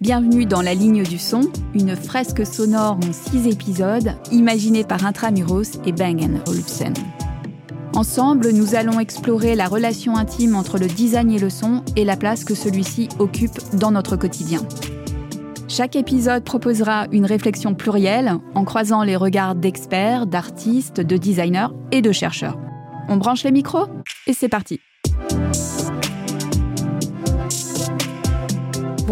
Bienvenue dans La Ligne du Son, une fresque sonore en six épisodes, imaginée par Intramuros et Bang Olufsen. Ensemble, nous allons explorer la relation intime entre le design et le son et la place que celui-ci occupe dans notre quotidien. Chaque épisode proposera une réflexion plurielle en croisant les regards d'experts, d'artistes, de designers et de chercheurs. On branche les micros et c'est parti.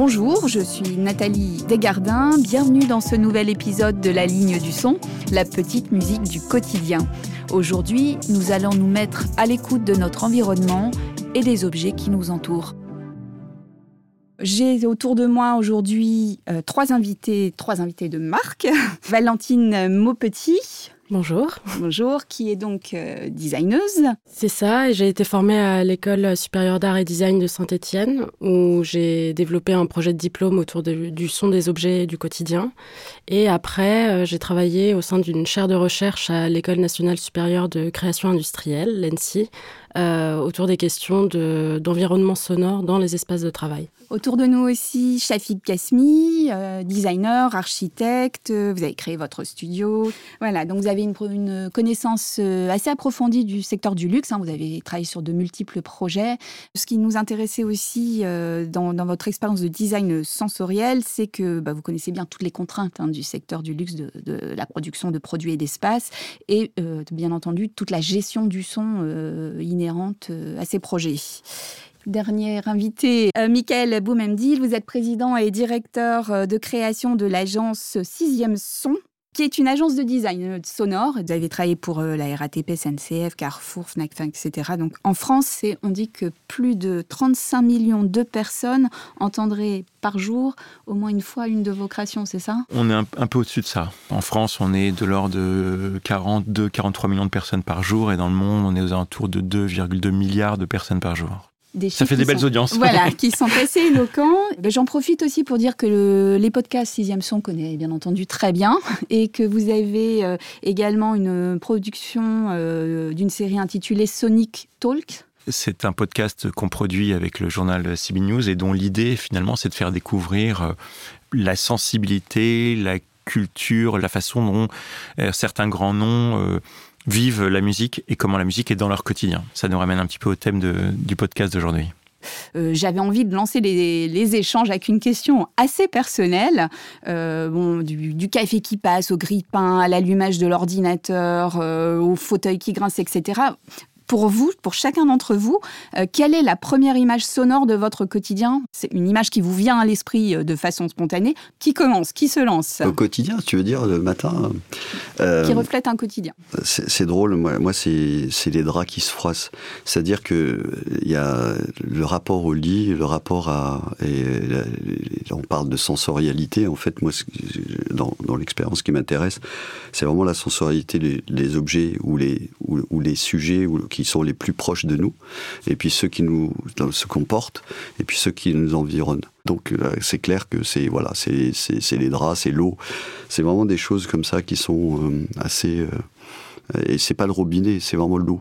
Bonjour, je suis Nathalie Desgardins. Bienvenue dans ce nouvel épisode de La ligne du son, la petite musique du quotidien. Aujourd'hui, nous allons nous mettre à l'écoute de notre environnement et des objets qui nous entourent. J'ai autour de moi aujourd'hui euh, trois invités, trois invités de marque. Valentine Maupetit, Bonjour. Bonjour, qui est donc euh, designeuse. C'est ça, j'ai été formée à l'école supérieure d'art et design de Saint-Étienne, où j'ai développé un projet de diplôme autour du son des objets du quotidien. Et après, euh, j'ai travaillé au sein d'une chaire de recherche à l'école nationale supérieure de création industrielle, l'ENSI, autour des questions d'environnement sonore dans les espaces de travail. Autour de nous aussi, Shafik Kasmi, euh, designer, architecte. Vous avez créé votre studio. Voilà, donc vous avez une, connaissance euh, assez approfondie du secteur du luxe. Hein. Vous avez travaillé sur de multiples projets. Ce qui nous intéressait aussi dans, votre expérience de design sensoriel, c'est que bah, vous connaissez bien toutes les contraintes hein, du secteur du luxe, de, la production de produits et d'espace, et bien entendu toute la gestion du son inhérente euh, à ces projets. Dernier invité, euh, Michael Boumemdil, vous êtes président et directeur euh, de création de l'agence Sixième Son, qui est une agence de design sonore. Vous avez travaillé pour la RATP, SNCF, Carrefour, Fnac, etc. Donc en France, on dit que plus de 35 millions de personnes entendraient par jour au moins une fois une de vos créations, c'est ça? On est un, peu au-dessus de ça. En France, on est de l'ordre de 42-43 millions de personnes par jour et dans le monde, on est aux alentours de 2,2 milliards de personnes par jour. Ça fait des belles audiences. Voilà, qui sont assez éloquents. Ben, j'en profite aussi pour dire que les podcasts Sixième Son connaît bien entendu très bien et que vous avez euh, également une production euh, d'une série intitulée Sonic Talk c'est un podcast qu'on produit avec le journal CB News et dont l'idée finalement c'est de faire découvrir euh, la sensibilité, la culture, la façon dont certains grands noms euh, vivent la musique et comment la musique est dans leur quotidien. Ça nous ramène un petit peu au thème du podcast d'aujourd'hui. J'avais envie de lancer les, échanges avec une question assez personnelle, bon, du, café qui passe, au grille-pain, à l'allumage de l'ordinateur, au fauteuil qui grince, etc pour vous, pour chacun d'entre vous, euh, quelle est la première image sonore de votre quotidien? C'est une image qui vous vient à l'esprit euh, de façon spontanée. Qui commence? Qui se lance? Au quotidien, tu veux dire, le matin? Euh, Qui reflète un quotidien. C'est drôle, moi, moi c'est les draps qui se froissent. C'est-à-dire qu'il y a le rapport au lit, le rapport à... Et on parle de sensorialité, en fait, moi, dans, dans l'expérience qui m'intéresse, c'est vraiment la sensorialité, les objets ou les, ou, les sujets ou, qui sont les plus proches de nous, et puis ceux qui nous se comportent, et puis ceux qui nous environnent. Donc euh, c'est clair que c'est voilà, c'est les draps, c'est l'eau, c'est vraiment des choses comme ça qui sont euh, assez. Euh, et c'est pas le robinet, c'est vraiment l'eau.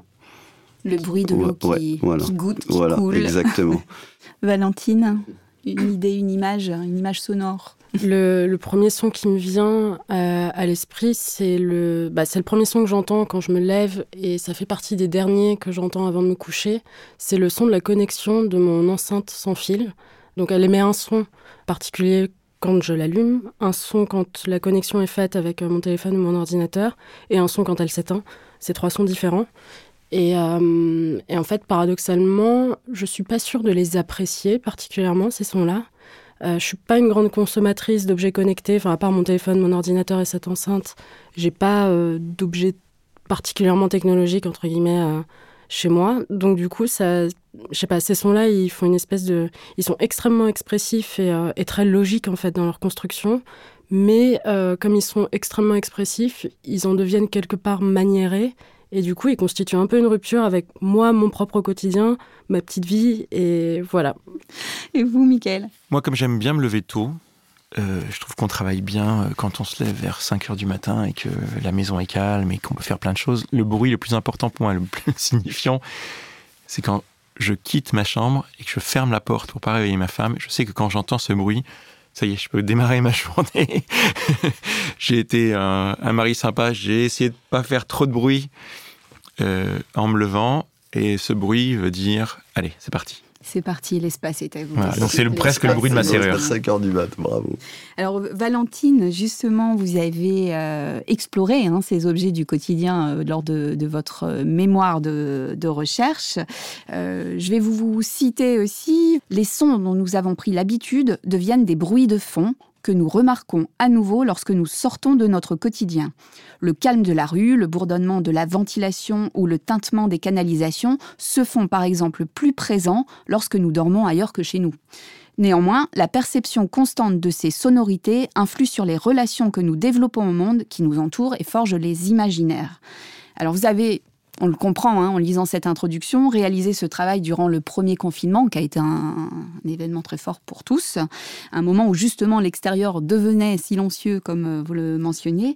Le bruit de l'eau qui, qui, goûte, qui voilà, Exactement. Valentine, une idée, une image, une image sonore. Le, premier son qui me vient euh, à l'esprit, c'est le, bah, c'est le premier son que j'entends quand je me lève et ça fait partie des derniers que j'entends avant de me coucher. C'est le son de la connexion de mon enceinte sans fil. Donc elle émet un son particulier quand je l'allume, un son quand la connexion est faite avec euh, mon téléphone ou mon ordinateur, et un son quand elle s'éteint. C'est trois sons différents. Et, euh, et, en fait, paradoxalement, je suis pas sûre de les apprécier particulièrement, ces sons-là. Euh, je suis pas une grande consommatrice d'objets connectés. Enfin, à part mon téléphone, mon ordinateur et cette enceinte, j'ai pas euh, d'objets particulièrement technologiques entre guillemets euh, chez moi. Donc du coup, ça, je sais pas, ces sons-là, ils font une espèce de, ils sont extrêmement expressifs et, et très logiques en fait dans leur construction. Mais comme ils sont extrêmement expressifs, ils en deviennent quelque part maniérés et du coup, il constitue un peu une rupture avec moi, mon propre quotidien, ma petite vie, et voilà. Et vous, Mickaël? Moi, comme j'aime bien me lever tôt, euh, je trouve qu'on travaille bien euh, quand on se lève vers 5 heures du matin et que la maison est calme et qu'on peut faire plein de choses. Le bruit le plus important pour moi, le plus signifiant, c'est quand je quitte ma chambre et que je ferme la porte pour pas réveiller ma femme. Je sais que quand j'entends ce bruit, ça y est, je peux démarrer ma journée. j'ai été un, mari sympa, j'ai essayé de pas faire trop de bruit euh, en me levant, et ce bruit veut dire, allez, c'est parti. C'est parti, l'espace est à vous. donc c'est presque le bruit de ma serrure. 5 heures du mat, bravo. Alors Valentine, justement, vous avez euh, exploré hein, ces objets du quotidien euh, lors de, votre euh, mémoire de, de recherche. je vais vous, vous citer aussi, les sons dont nous avons pris l'habitude deviennent des bruits de fond nous remarquons à nouveau lorsque nous sortons de notre quotidien. Le calme de la rue, le bourdonnement de la ventilation ou le tintement des canalisations se font par exemple plus présents lorsque nous dormons ailleurs que chez nous. Néanmoins, la perception constante de ces sonorités influe sur les relations que nous développons au monde qui nous entoure et forge les imaginaires. Alors vous avez on le comprend hein, en lisant cette introduction, réaliser ce travail durant le premier confinement, qui a été un, événement très fort pour tous, un moment où justement l'extérieur devenait silencieux, comme euh, vous le mentionniez.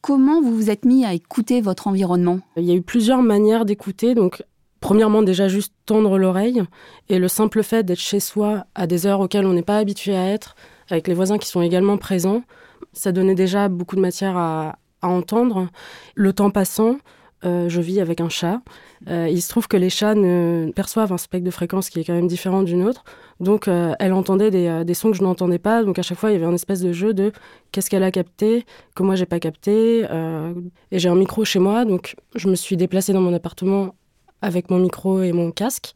Comment vous vous êtes mis à écouter votre environnement? Il y a eu plusieurs manières d'écouter. Donc, premièrement, déjà juste tendre l'oreille et le simple fait d'être chez soi à des heures auxquelles on n'est pas habitué à être, avec les voisins qui sont également présents, ça donnait déjà beaucoup de matière à entendre. Le temps passant, euh, je vis avec un chat. Euh, il se trouve que les chats perçoivent un spectre de fréquence qui est quand même différent d'une autre. Donc, euh, elle entendait des, sons que je n'entendais pas. Donc, à chaque fois, il y avait un espèce de jeu de qu'est-ce qu'elle a capté, que moi, j'ai pas capté. et j'ai un micro chez moi. Donc, je me suis déplacée dans mon appartement avec mon micro et mon casque.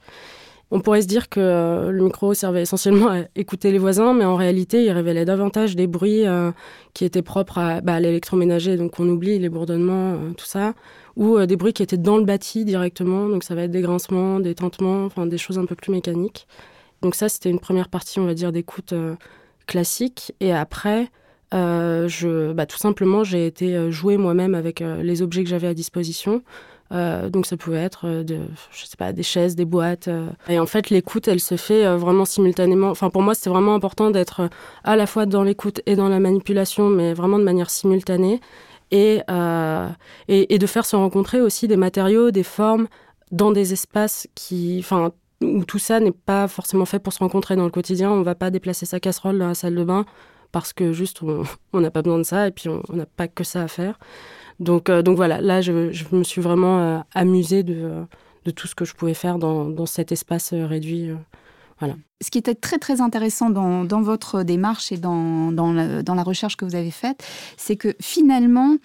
On pourrait se dire que le micro servait essentiellement à écouter les voisins, mais en réalité, il révélait davantage des bruits qui étaient propres à, bah, l'électroménager, donc on oublie les bourdonnements, tout ça, ou euh, des bruits qui étaient dans le bâti directement. Donc ça va être des grincements, des tintements, enfin des choses un peu plus mécaniques. Donc ça, c'était une première partie, on va dire, d'écoute euh, classique. Et après, euh, je, bah, tout simplement, j'ai été jouer moi-même avec les objets que j'avais à disposition. Donc ça pouvait être de, je sais pas, des chaises, des boîtes. Et en fait, l'écoute, elle se fait vraiment simultanément. Enfin, pour moi, c'était vraiment important d'être à la fois dans l'écoute et dans la manipulation, mais vraiment de manière simultanée. Euh, et, et, de faire se rencontrer aussi des matériaux, des formes dans des espaces qui, enfin, où tout ça n'est pas forcément fait pour se rencontrer dans le quotidien. On ne va pas déplacer sa casserole dans la salle de bain parce que juste on n'a pas besoin de ça et puis on n'a pas que ça à faire. Donc, euh, donc voilà, là je, me suis vraiment euh, amusée de, tout ce que je pouvais faire dans, cet espace réduit. Ce qui était très très intéressant dans, votre démarche et dans, la, recherche que vous avez faite, c'est que finalement,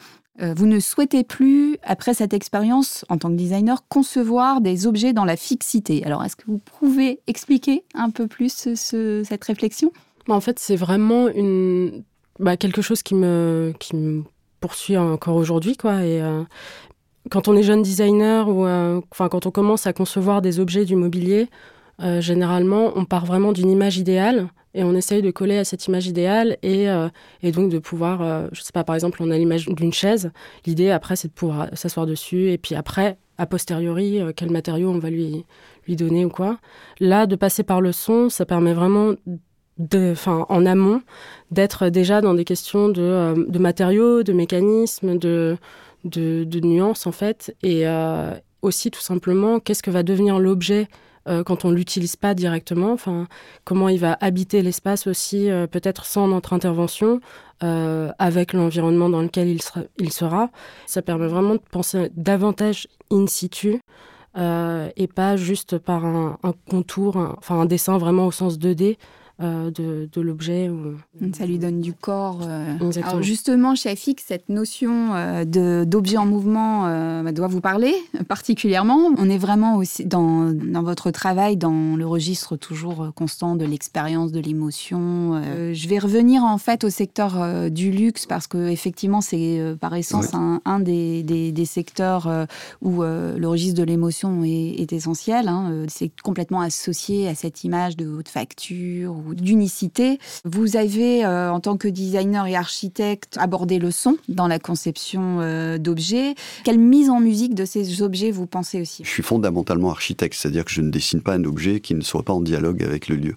euh, vous ne souhaitez plus, après cette expérience en tant que designer, concevoir des objets dans la fixité. Alors, est-ce que vous pouvez expliquer un peu plus ce, cette réflexion? En fait, c'est vraiment une, bah, quelque chose qui me, qui me poursuit encore aujourd'hui. quoi. Et, euh, quand on est jeune designer ou euh, quand on commence à concevoir des objets du mobilier, euh, généralement, on part vraiment d'une image idéale et on essaye de coller à cette image idéale et, et donc de pouvoir, euh, je sais pas, par exemple, on a l'image d'une chaise. L'idée après, c'est de pouvoir s'asseoir dessus et puis après, a posteriori, quel matériau on va lui, lui donner ou quoi. Là, de passer par le son, ça permet vraiment en amont, d'être déjà dans des questions de, de matériaux, de mécanismes, de, nuances en fait, et aussi tout simplement qu'est-ce que va devenir l'objet euh, quand on l'utilise pas directement? Enfin, comment il va habiter l'espace aussi, euh, peut-être sans notre intervention, euh, avec l'environnement dans lequel il sera, il sera. Ça permet vraiment de penser davantage in situ. et pas juste par un, contour, enfin un dessin vraiment au sens 2D, euh, de, l'objet. Ça lui donne du corps. Euh. Alors justement, chez AFIX, cette notion euh, d'objet en mouvement bah, doit vous parler particulièrement. On est vraiment aussi dans, dans, votre travail dans le registre toujours constant de l'expérience, de l'émotion. je vais revenir en fait au secteur du luxe parce que effectivement, c'est par essence un, des, des, secteurs où le registre de l'émotion est, essentiel. Hein. C'est complètement associé à cette image de haute facture d'unicité. Vous avez, euh, en tant que designer et architecte, abordé le son dans la conception euh, d'objets. Quelle mise en musique de ces objets vous pensez aussi? Je suis fondamentalement architecte, c'est-à-dire que je ne dessine pas un objet qui ne soit pas en dialogue avec le lieu.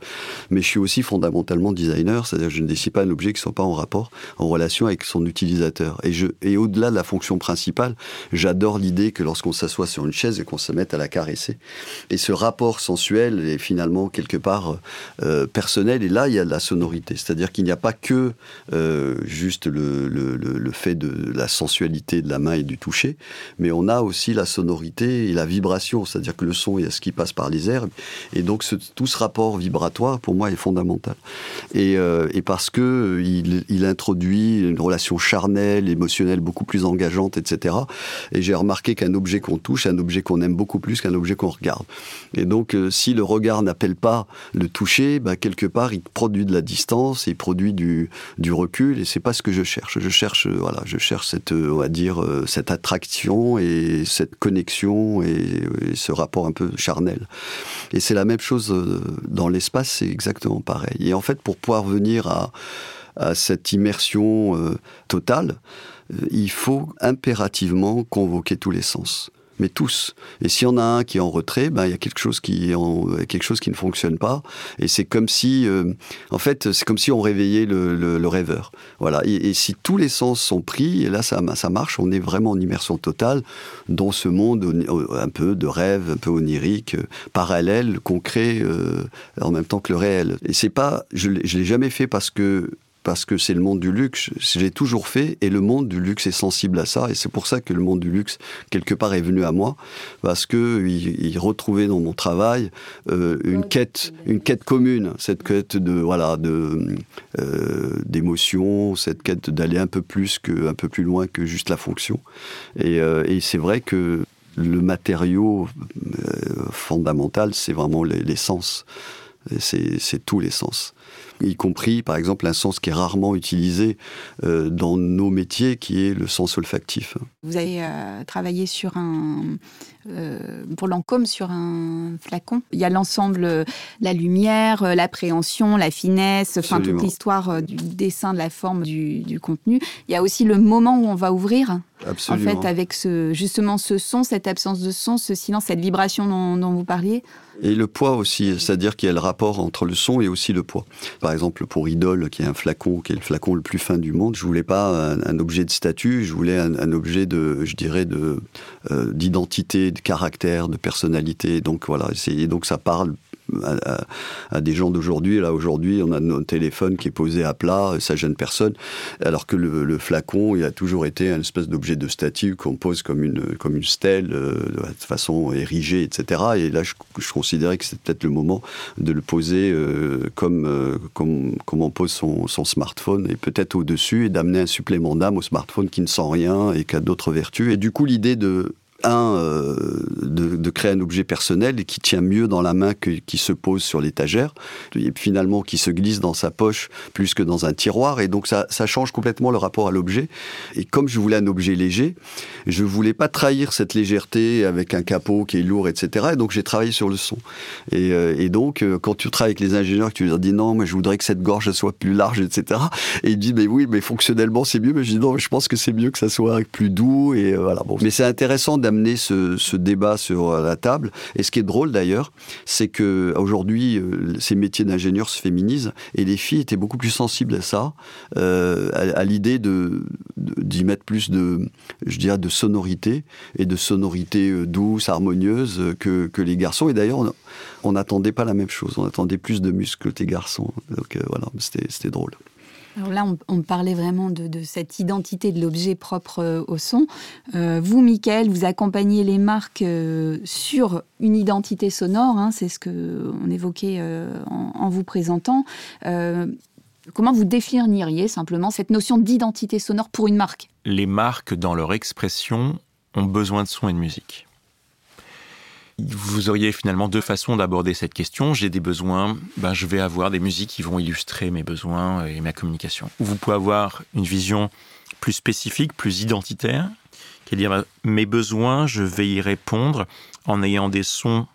Mais je suis aussi fondamentalement designer, c'est-à-dire que je ne dessine pas un objet qui ne soit pas en rapport, en relation avec son utilisateur. Et, et au-delà de la fonction principale, j'adore l'idée que lorsqu'on s'assoit sur une chaise et qu'on se mette à la caresser, et ce rapport sensuel est finalement quelque part euh, personnel et là, il y a la sonorité. C'est-à-dire qu'il n'y a pas que euh, juste le, le, le, fait de la sensualité de la main et du toucher, mais on a aussi la sonorité et la vibration. C'est-à-dire que le son, il y a ce qui passe par les airs. Et donc, tout ce rapport vibratoire, pour moi, est fondamental. Et, euh, et parce que il, il, introduit une relation charnelle, émotionnelle, beaucoup plus engageante, etc. Et j'ai remarqué qu'un objet qu'on touche, un objet qu'on aime beaucoup plus qu'un objet qu'on regarde. Et donc, euh, si le regard n'appelle pas le toucher, bah, quelque part, il produit de la distance, il produit du, du recul, et c'est pas ce que je cherche. Je cherche, euh, voilà, je cherche cette, euh, on va dire, cette attraction et cette connexion et, ce rapport un peu charnel. Et c'est la même chose dans l'espace, c'est exactement pareil. Et en fait, pour pouvoir venir à, à cette immersion totale, il faut impérativement convoquer tous les sens mais tous. Et s'il y en a un qui est en retrait, ben, il y a quelque chose qui, quelque chose qui ne fonctionne pas. Et c'est comme si, euh, en fait, c'est comme si on réveillait le, le, rêveur. Voilà. Et, si tous les sens sont pris, et là, ça, ça marche, on est vraiment en immersion totale dans ce monde un peu de rêve, un peu onirique, euh, parallèle, concret, euh, en même temps que le réel. Et c'est pas, je, je l'ai jamais fait parce que parce que c'est le monde du luxe. J'ai toujours fait, et le monde du luxe est sensible à ça, et c'est pour ça que le monde du luxe, quelque part, est venu à moi, parce que il, retrouvait dans mon travail euh, une quête, une quête commune, cette quête de voilà, de euh, d'émotion, cette quête d'aller un peu plus que, peu plus loin que juste la fonction. Et, euh, c'est vrai que le matériau fondamental, c'est vraiment l'essence. C'est tous les sens y compris par exemple un sens qui est rarement utilisé euh, dans nos métiers, qui est le sens olfactif. Vous avez euh, travaillé sur un, euh, pour Lancôme sur un flacon. Il y a l'ensemble, la lumière, l'appréhension, la finesse, enfin toute l'histoire du dessin, de la forme, du, du, contenu. Il y a aussi le moment où on va ouvrir. Absolument. En fait, avec ce, justement ce son, cette absence de son, ce silence, cette vibration dont, dont vous parliez. Et le poids aussi, c'est-à-dire qu'il y a le rapport entre le son et aussi le poids. Par exemple, pour Idol, qui est un flacon, qui est le flacon le plus fin du monde, je voulais pas un, objet de statut, je voulais un, objet de, je dirais, de euh, d'identité, de caractère, de personnalité. Donc voilà, et donc ça parle à, des gens d'aujourd'hui. Là, aujourd'hui, on a notre téléphone qui est posé à plat, ça gêne personne. Alors que le, flacon, il a toujours été un espèce d'objet de statue qu'on pose comme une, comme une stèle, euh, de façon érigée, etc. Et là, je, considérais que c'était peut-être le moment de le poser euh, comme, euh, comme, comme, on pose son smartphone, et peut-être au-dessus, et d'amener un supplément d'âme au smartphone qui ne sent rien et qui a d'autres vertus. Et du coup, l'idée de un, euh, de, créer un objet personnel qui tient mieux dans la main que qui se pose sur l'étagère, et finalement qui se glisse dans sa poche plus que dans un tiroir, et donc ça, ça change complètement le rapport à l'objet. Et comme je voulais un objet léger, je voulais pas trahir cette légèreté avec un capot qui est lourd, etc. Et donc j'ai travaillé sur le son. Et, euh, et, donc euh, quand tu travailles avec les ingénieurs, tu leur dis non, mais je voudrais que cette gorge soit plus large, etc. Et ils disent mais oui, mais fonctionnellement c'est mieux. Mais je dis non, je pense que c'est mieux que ça soit plus doux. Et voilà. Bon, mais c'est intéressant amener ce, débat sur la table. Et ce qui est drôle d'ailleurs, c'est que aujourd'hui, euh, ces métiers d'ingénieur se féminisent et les filles étaient beaucoup plus sensibles à ça, euh, à, l'idée de d'y mettre plus de, je dirais, de sonorité et de sonorité euh, douce, harmonieuse que, que les garçons. Et d'ailleurs, on n'attendait pas la même chose. On attendait plus de muscles que les garçons. Donc voilà, c'était drôle. Alors là, on, parlait vraiment de, cette identité de l'objet propre euh, au son. Euh, vous, Michael, vous accompagnez les marques euh, sur une identité sonore, hein, c'est ce qu'on évoquait en, vous présentant. comment vous définiriez simplement cette notion d'identité sonore pour une marque? Les marques, dans leur expression, ont besoin de son et de musique vous auriez finalement deux façons d'aborder cette question. J'ai des besoins, ben je vais avoir des musiques qui vont illustrer mes besoins et ma communication. Vous pouvez avoir une vision plus spécifique, plus identitaire, qui est dire ben, mes besoins, je vais y répondre en ayant des sons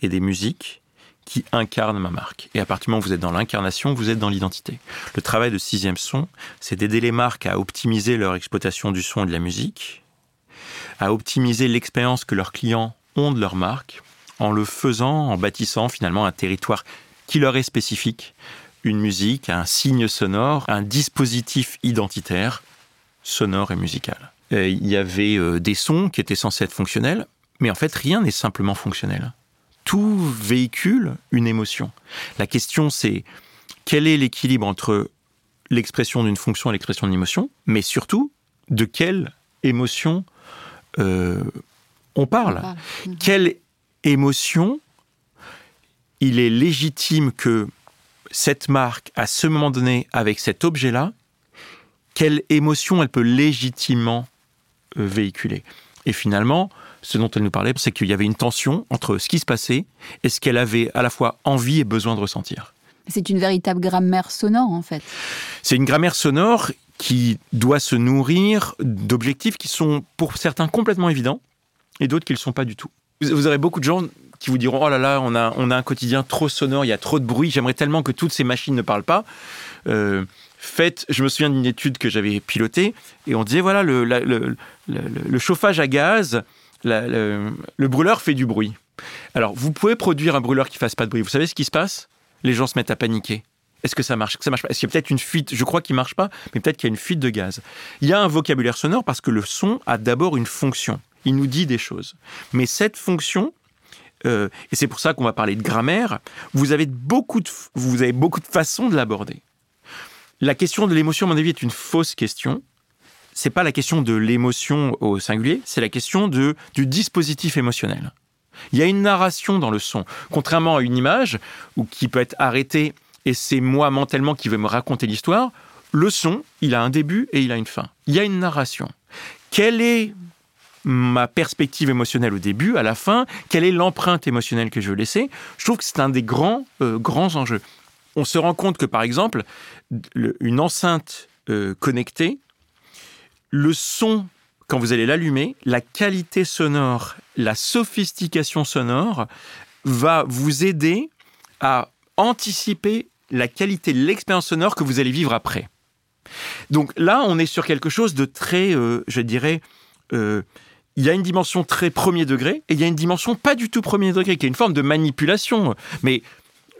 et des musiques qui incarnent ma marque. Et à partir du moment où vous êtes dans l'incarnation, vous êtes dans l'identité. Le travail de sixième son, c'est d'aider les marques à optimiser leur exploitation du son et de la musique, à optimiser l'expérience que leurs clients de leur marque en le faisant, en bâtissant finalement un territoire qui leur est spécifique, une musique, un signe sonore, un dispositif identitaire sonore et musical. il y avait euh, des sons qui étaient censés être fonctionnels, mais en fait rien n'est simplement fonctionnel. Tout véhicule une émotion. La question c'est quel est l'équilibre entre l'expression d'une fonction et l'expression d'une émotion, mais surtout de quelle émotion euh, on parle. Mhm. Quelle émotion il est légitime que cette marque, à ce moment donné, avec cet objet-là, quelle émotion elle peut légitimement euh, véhiculer. Et finalement, ce dont elle nous parlait, c'est qu'il y avait une tension entre ce qui se passait et ce qu'elle avait à la fois envie et besoin de ressentir. C'est une véritable grammaire sonore, en fait. C'est une grammaire sonore qui doit se nourrir d'objectifs qui sont pour certains complètement évidents et d'autres qui ne le sont pas du tout. Vous aurez beaucoup de gens qui vous diront Oh là là, on a, un quotidien trop sonore, il y a trop de bruit, j'aimerais tellement que toutes ces machines ne parlent pas. Euh, faites, je me souviens d'une étude que j'avais pilotée et on disait voilà, le, chauffage à gaz, le, brûleur fait du bruit. Alors, vous pouvez produire un brûleur qui fasse pas de bruit. Vous savez ce qui se passe? Les gens se mettent à paniquer. Est-ce que ça marche? Est-ce qu'il y a peut-être une fuite? Je crois qu'il marche pas, mais peut-être qu'il y a une fuite de gaz. Il y a un vocabulaire sonore parce que le son a d'abord une fonction. Il nous dit des choses. Mais cette fonction, euh, et c'est pour ça qu'on va parler de grammaire, vous avez beaucoup de, vous avez beaucoup de façons de l'aborder. La question de l'émotion, à mon avis, est une fausse question. C'est pas la question de l'émotion au singulier, c'est la question de, du dispositif émotionnel. Il y a une narration dans le son, contrairement à une image qui peut être arrêtée et c'est moi mentalement qui vais me raconter l'histoire. Le son, il a un début et il a une fin. Il y a une narration. Quelle est ma perspective émotionnelle au début, à la fin, quelle est l'empreinte émotionnelle que je veux laisser. Je trouve que c'est un des grands, euh, grands enjeux. On se rend compte que, par exemple, une enceinte euh, connectée, le son, quand vous allez l'allumer, la qualité sonore, la sophistication sonore va vous aider à anticiper la qualité de l'expérience sonore que vous allez vivre après. Donc là, on est sur quelque chose de très, euh, je dirais, il y a une dimension très premier degré et il y a une dimension pas du tout premier degré, qui est une forme de manipulation. Mais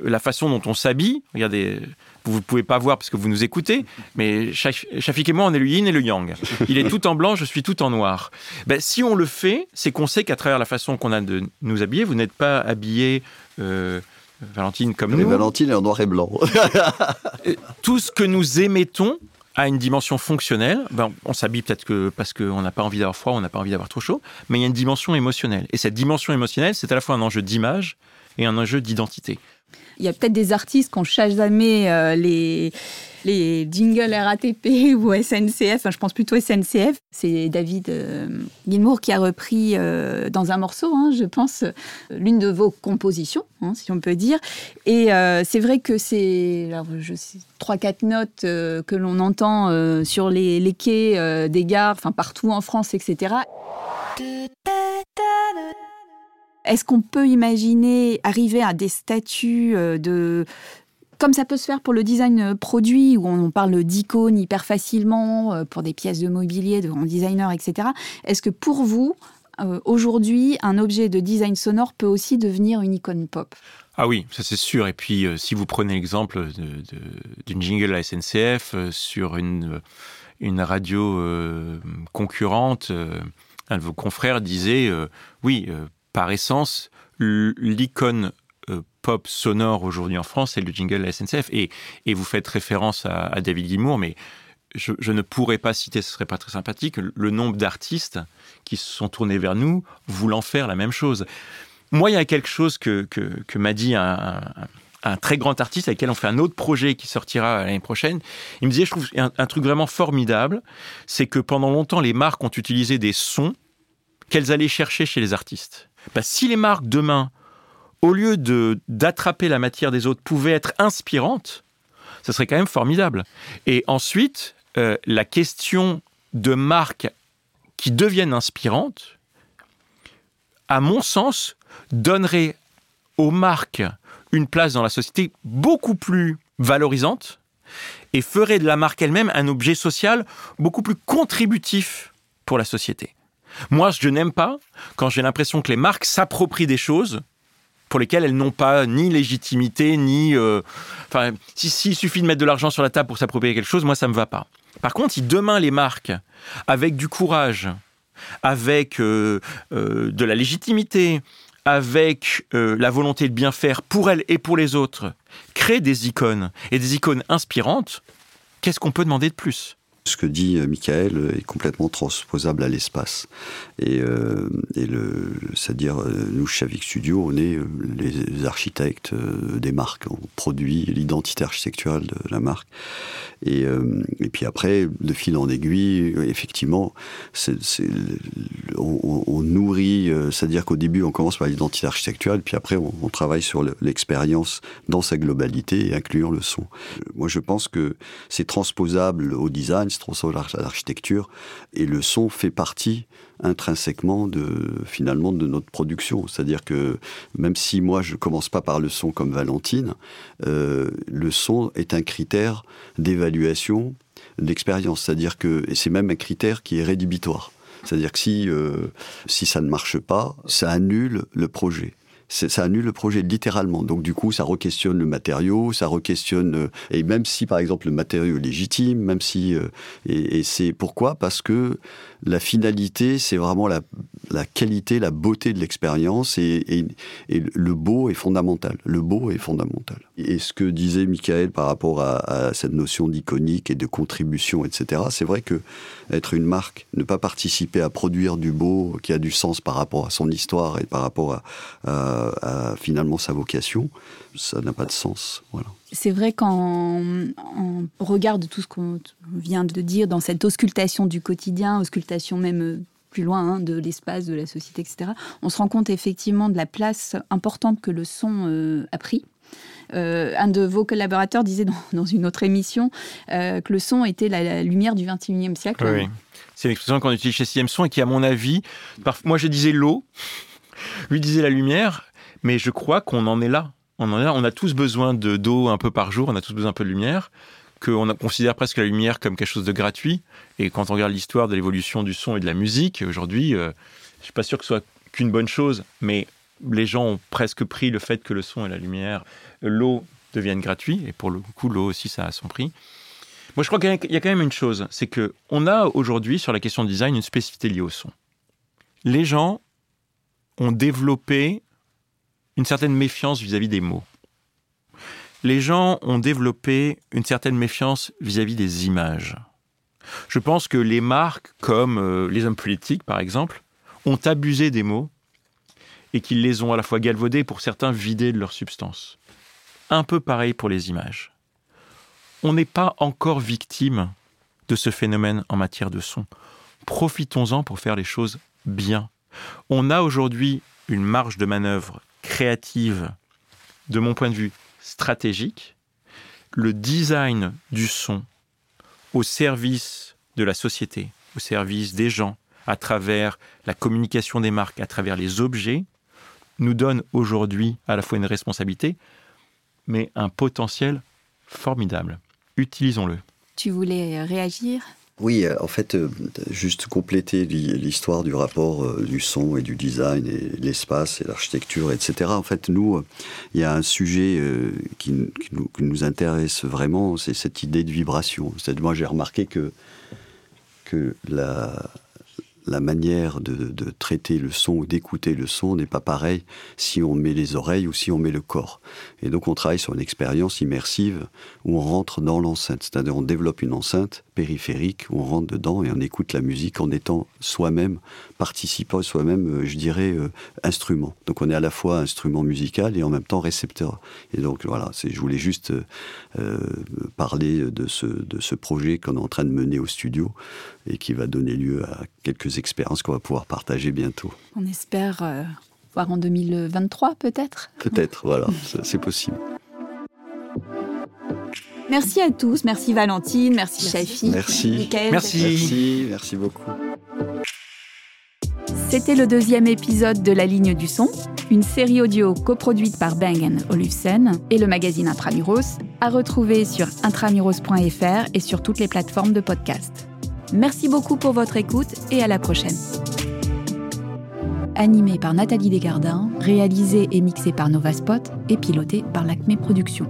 la façon dont on s'habille, regardez, vous ne pouvez pas voir parce que vous nous écoutez, mais Shafik et moi, on est le yin et le yang. Il est tout en blanc, je suis tout en noir. Ben, si on le fait, c'est qu'on sait qu'à travers la façon qu'on a de nous habiller, vous n'êtes pas habillé... Euh, Valentine comme nous. Valentine est en noir et blanc. Tout ce que nous émettons a une dimension fonctionnelle. Ben, on s'habille peut-être que parce qu'on n'a pas envie d'avoir froid, on n'a pas envie d'avoir trop chaud, mais il y a une dimension émotionnelle. Et cette dimension émotionnelle, c'est à la fois un enjeu d'image et un enjeu d'identité. Il y a peut-être des artistes qui ont chasamé euh, les, les jingles RATP ou SNCF, je pense plutôt SNCF. C'est David euh, qui a repris euh, dans un morceau, hein, je pense, l'une de vos compositions, hein, si on peut dire. Et euh, c'est vrai que c'est trois, quatre notes que l'on entend sur les, les quais des gares, enfin partout en France, etc. Est-ce qu'on peut imaginer arriver à des statuts euh, de comme ça peut se faire pour le design euh, produit, où on parle d'icônes hyper facilement, euh, pour des pièces de mobilier, de grands designers, etc. Est-ce que pour vous, aujourd'hui, un objet de design sonore peut aussi devenir une icône pop? Ah oui, ça c'est sûr. Et puis, si vous prenez l'exemple d'une jingle à SNCF sur une, une radio concurrente, un de vos confrères disait, oui, par essence, l'icône euh, pop sonore aujourd'hui en France, c'est le jingle de la SNCF. Et, et vous faites référence à, David Guimour, mais je, ne pourrais pas citer, ce serait pas très sympathique, le nombre d'artistes qui se sont tournés vers nous voulant faire la même chose. Moi, il y a quelque chose que, que, m'a dit un, un, très grand artiste avec lequel on fait un autre projet qui sortira l'année prochaine. Il me disait, je trouve un, truc vraiment formidable, c'est que pendant longtemps, les marques ont utilisé des sons qu'elles allaient chercher chez les artistes. Bah, si les marques demain, au lieu de d'attraper la matière des autres, pouvaient être inspirantes, ça serait quand même formidable. Et ensuite, euh, la question de marques qui deviennent inspirantes, à mon sens, donnerait aux marques une place dans la société beaucoup plus valorisante et ferait de la marque elle-même un objet social beaucoup plus contributif pour la société. Moi, je n'aime pas quand j'ai l'impression que les marques s'approprient des choses pour lesquelles elles n'ont pas ni légitimité, ni... Euh, enfin, s'il suffit de mettre de l'argent sur la table pour s'approprier quelque chose, moi, ça ne me va pas. Par contre, si demain les marques, avec du courage, avec euh, euh, de la légitimité, avec la volonté de bien faire pour elle et pour les autres, crée des icônes et des icônes inspirantes, qu'est-ce qu'on peut demander de plus? Ce que dit euh, Michael est complètement transposable à l'espace. Et, euh, et c'est-à-dire, euh, nous, Chavik Studio, on est les architectes des marques. On produit l'identité architecturale de la marque. Et, et puis après, de fil en aiguille, effectivement, on, nourrit, c'est-à-dire qu'au début, on commence par l'identité architecturale, puis après, on, on travaille sur l'expérience dans sa globalité, incluant le son. Moi, je pense que c'est transposable au design, à l'architecture, et le son fait partie intrinsèquement de finalement de notre production. C'est-à-dire que même si moi je commence pas par le son comme Valentine, euh, le son est un critère d'évaluation d'expérience. C'est-à-dire que et c'est même un critère qui est rédhibitoire. C'est-à-dire que si euh, si ça ne marche pas, ça annule le projet ça annule le projet littéralement. Donc du coup, ça re-questionne le matériau, ça re-questionne euh, et même si par exemple le matériau est légitime, même si euh, et, c'est pourquoi? Parce que la finalité, c'est vraiment la, qualité, la beauté de l'expérience et, le beau est fondamental. Le beau est fondamental. Et ce que disait Michael par rapport à, cette notion d'iconique et de contribution, etc. C'est vrai que être une marque, ne pas participer à produire du beau qui a du sens par rapport à son histoire et par rapport à, à finalement sa vocation, ça n'a pas de sens. Voilà. C'est vrai qu'en regard de tout ce qu'on vient de dire dans cette auscultation du quotidien, auscultation même euh, plus loin hein, de l'espace, de la société, etc., on se rend compte effectivement de la place importante que le son euh, a pris. Euh, un de vos collaborateurs disait dans, dans une autre émission euh, que le son était la, la lumière du 21e siècle. Oui, oui. C'est une expression qu'on utilise chez CM Son et qui, à mon avis, moi je disais l'eau, lui disait la lumière, mais je crois qu'on en est là on, en a, on a tous besoin de d'eau un peu par jour, on a tous besoin un peu de lumière, qu'on considère presque la lumière comme quelque chose de gratuit. Et quand on regarde l'histoire de l'évolution du son et de la musique, aujourd'hui, euh, je suis pas sûr que ce soit qu'une bonne chose, mais les gens ont presque pris le fait que le son et la lumière, l'eau deviennent gratuits, et pour le coup, l'eau aussi, ça a son prix. Moi, je crois qu'il y a quand même une chose, c'est que on a aujourd'hui sur la question de design une spécificité liée au son. Les gens ont développé une certaine méfiance vis-à-vis des mots. Les gens ont développé une certaine méfiance vis-à-vis des images. Je pense que les marques, comme euh, les hommes politiques par exemple, ont abusé des mots et qu'ils les ont à la fois galvaudés pour certains vidés de leur substance. Un peu pareil pour les images. On n'est pas encore victime de ce phénomène en matière de son. Profitons-en pour faire les choses bien. On a aujourd'hui une marge de manœuvre créative, de mon point de vue stratégique, le design du son au service de la société, au service des gens, à travers la communication des marques, à travers les objets, nous donne aujourd'hui à la fois une responsabilité, mais un potentiel formidable. Utilisons-le. Tu voulais réagir? Oui, euh, en fait, euh, juste compléter l'histoire du rapport euh, du son et du design et l'espace et l'architecture, etc. En fait, nous, il y a un sujet qui, nous, intéresse vraiment, c'est cette idée de vibration. Moi, j'ai remarqué que, que la, la manière de, de, traiter le son ou d'écouter le son n'est pas pareille si on met les oreilles ou si on met le corps. Et donc on travaille sur une expérience immersive où on rentre dans l'enceinte, c'est-à-dire on développe une enceinte périphérique où on rentre dedans et on écoute la musique en étant soi-même participant, soi-même, euh, je dirais, euh, instrument. Donc on est à la fois instrument musical et en même temps récepteur. Et donc voilà, je voulais juste euh, parler de ce, de ce projet qu'on est en train de mener au studio et qui va donner lieu à quelques expériences qu'on va pouvoir partager bientôt. On espère euh, voir en 2023 peut-être Peut-être, voilà, c'est possible. Merci à tous, merci Valentine, merci, merci. Chafi, merci. Mickaël, merci. merci, merci beaucoup. C'était le deuxième épisode de La Ligne du Son, une série audio coproduite par Bang Olufsen et le magazine Intramuros, à retrouver sur intramuros.fr et sur toutes les plateformes de podcast. Merci beaucoup pour votre écoute et à la prochaine. Animé par Nathalie Desgardins, réalisé et mixé par Nova Spot et piloté par l'Acme Productions.